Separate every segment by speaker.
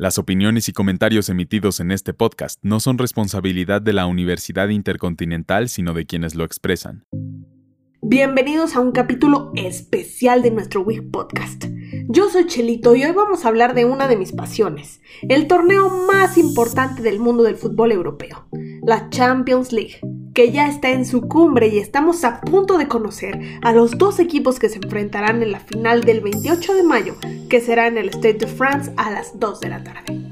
Speaker 1: Las opiniones y comentarios emitidos en este podcast no son responsabilidad de la Universidad Intercontinental, sino de quienes lo expresan.
Speaker 2: Bienvenidos a un capítulo especial de nuestro Week Podcast. Yo soy Chelito y hoy vamos a hablar de una de mis pasiones, el torneo más importante del mundo del fútbol europeo, la Champions League que ya está en su cumbre y estamos a punto de conocer a los dos equipos que se enfrentarán en la final del 28 de mayo, que será en el Stade de France a las 2 de la tarde.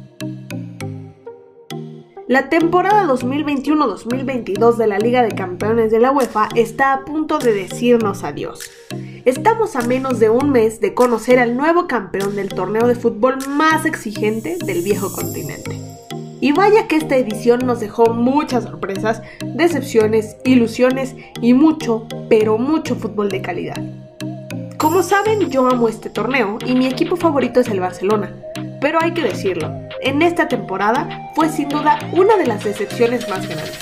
Speaker 2: La temporada 2021-2022 de la Liga de Campeones de la UEFA está a punto de decirnos adiós. Estamos a menos de un mes de conocer al nuevo campeón del torneo de fútbol más exigente del viejo continente. Y vaya que esta edición nos dejó muchas sorpresas, decepciones, ilusiones y mucho, pero mucho fútbol de calidad. Como saben, yo amo este torneo y mi equipo favorito es el Barcelona. Pero hay que decirlo, en esta temporada fue sin duda una de las decepciones más grandes.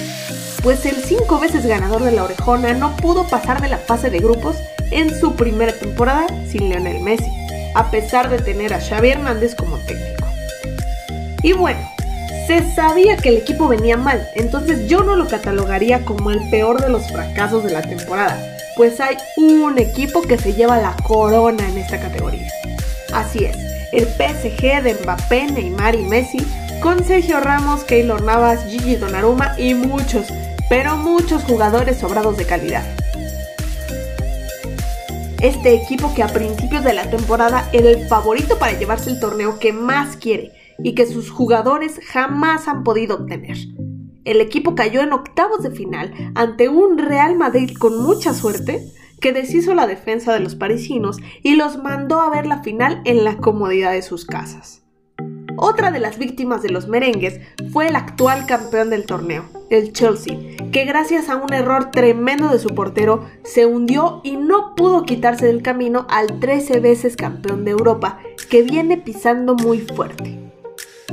Speaker 2: Pues el cinco veces ganador de la Orejona no pudo pasar de la fase de grupos en su primera temporada sin Lionel Messi, a pesar de tener a Xavi Hernández como técnico. Y bueno, se sabía que el equipo venía mal, entonces yo no lo catalogaría como el peor de los fracasos de la temporada, pues hay un equipo que se lleva la corona en esta categoría. Así es, el PSG de Mbappé, Neymar y Messi, con Sergio Ramos, Keylor Navas, Gigi Donnarumma y muchos, pero muchos jugadores sobrados de calidad. Este equipo que a principios de la temporada era el favorito para llevarse el torneo que más quiere y que sus jugadores jamás han podido obtener. El equipo cayó en octavos de final ante un Real Madrid con mucha suerte que deshizo la defensa de los parisinos y los mandó a ver la final en la comodidad de sus casas. Otra de las víctimas de los merengues fue el actual campeón del torneo, el Chelsea, que gracias a un error tremendo de su portero se hundió y no pudo quitarse del camino al 13 veces campeón de Europa, que viene pisando muy fuerte.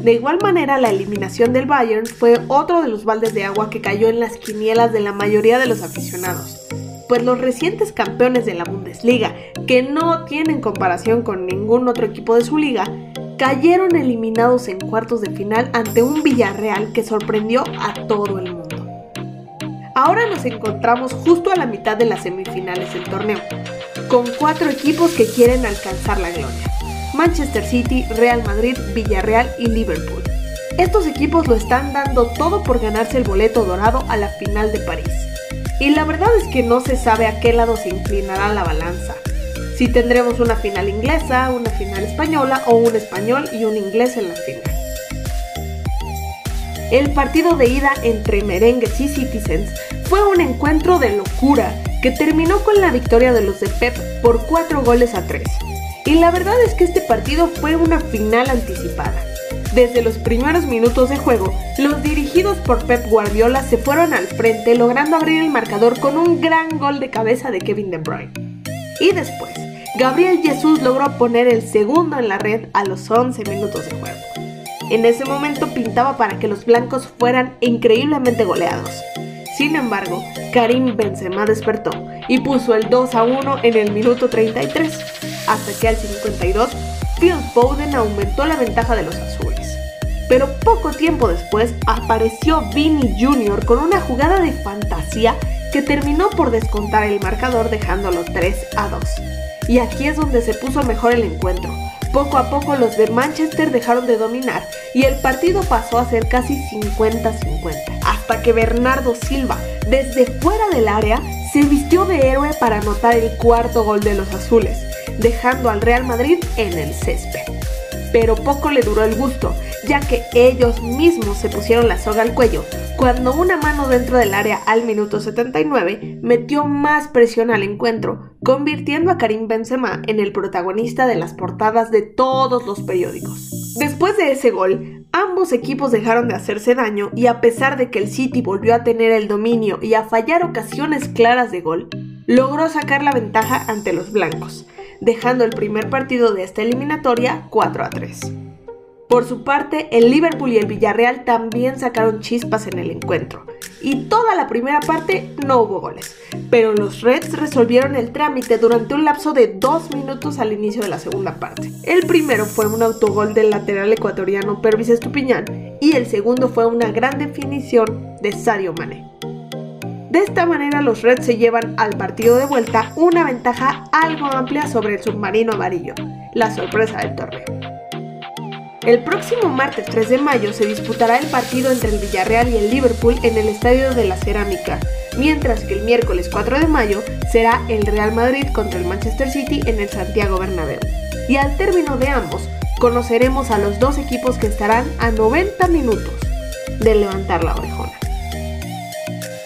Speaker 2: De igual manera, la eliminación del Bayern fue otro de los baldes de agua que cayó en las quinielas de la mayoría de los aficionados, pues los recientes campeones de la Bundesliga, que no tienen comparación con ningún otro equipo de su liga, cayeron eliminados en cuartos de final ante un Villarreal que sorprendió a todo el mundo. Ahora nos encontramos justo a la mitad de las semifinales del torneo, con cuatro equipos que quieren alcanzar la gloria. Manchester City, Real Madrid, Villarreal y Liverpool. Estos equipos lo están dando todo por ganarse el boleto dorado a la final de París. Y la verdad es que no se sabe a qué lado se inclinará la balanza. Si tendremos una final inglesa, una final española o un español y un inglés en la final. El partido de ida entre merengues y citizens fue un encuentro de locura que terminó con la victoria de los de Pep por 4 goles a 3. Y la verdad es que este partido fue una final anticipada. Desde los primeros minutos de juego, los dirigidos por Pep Guardiola se fueron al frente logrando abrir el marcador con un gran gol de cabeza de Kevin De Bruyne. Y después, Gabriel Jesús logró poner el segundo en la red a los 11 minutos de juego. En ese momento pintaba para que los blancos fueran increíblemente goleados. Sin embargo, Karim Benzema despertó y puso el 2 a 1 en el minuto 33 hasta que al 52 Phil Foden aumentó la ventaja de los azules. Pero poco tiempo después apareció Vinny Jr. con una jugada de fantasía que terminó por descontar el marcador dejándolo 3 a 2. Y aquí es donde se puso mejor el encuentro. Poco a poco los de Manchester dejaron de dominar y el partido pasó a ser casi 50-50, hasta que Bernardo Silva, desde fuera del área, se vistió de héroe para anotar el cuarto gol de los azules, dejando al Real Madrid en el césped. Pero poco le duró el gusto, ya que ellos mismos se pusieron la soga al cuello, cuando una mano dentro del área al minuto 79 metió más presión al encuentro, convirtiendo a Karim Benzema en el protagonista de las portadas de todos los periódicos. Después de ese gol, ambos equipos dejaron de hacerse daño y a pesar de que el City volvió a tener el dominio y a fallar ocasiones claras de gol, logró sacar la ventaja ante los blancos, dejando el primer partido de esta eliminatoria 4 a 3. Por su parte, el Liverpool y el Villarreal también sacaron chispas en el encuentro. Y toda la primera parte no hubo goles. Pero los Reds resolvieron el trámite durante un lapso de dos minutos al inicio de la segunda parte. El primero fue un autogol del lateral ecuatoriano Pervis Estupiñán y el segundo fue una gran definición de Sadio Mane. De esta manera los Reds se llevan al partido de vuelta una ventaja algo amplia sobre el submarino amarillo, la sorpresa del torneo. El próximo martes 3 de mayo se disputará el partido entre el Villarreal y el Liverpool en el Estadio de la Cerámica, mientras que el miércoles 4 de mayo será el Real Madrid contra el Manchester City en el Santiago Bernabéu. Y al término de ambos, conoceremos a los dos equipos que estarán a 90 minutos de levantar la orejona.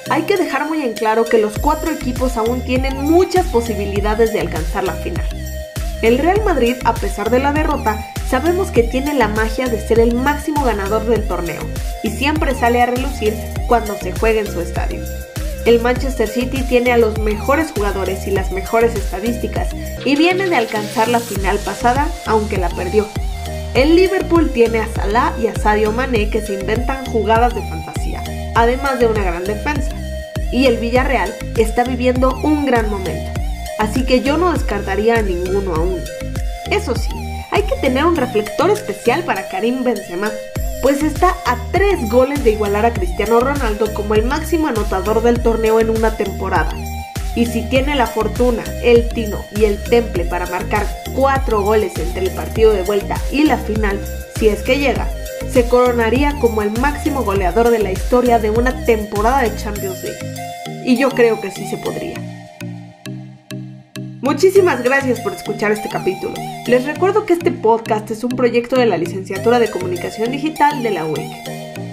Speaker 2: Hay que dejar muy en claro que los cuatro equipos aún tienen muchas posibilidades de alcanzar la final. El Real Madrid, a pesar de la derrota, sabemos que tiene la magia de ser el máximo ganador del torneo y siempre sale a relucir cuando se juega en su estadio. El Manchester City tiene a los mejores jugadores y las mejores estadísticas y viene de alcanzar la final pasada aunque la perdió. El Liverpool tiene a Salah y a Sadio Mané que se inventan jugadas de fantasía, además de una gran defensa. Y el Villarreal está viviendo un gran momento así que yo no descartaría a ninguno aún. Eso sí, hay que tener un reflector especial para Karim Benzema, pues está a tres goles de igualar a Cristiano Ronaldo como el máximo anotador del torneo en una temporada. Y si tiene la fortuna, el tino y el temple para marcar cuatro goles entre el partido de vuelta y la final, si es que llega, se coronaría como el máximo goleador de la historia de una temporada de Champions League. Y yo creo que sí se podría. Muchísimas gracias por escuchar este capítulo. Les recuerdo que este podcast es un proyecto de la Licenciatura de Comunicación Digital de la UEC.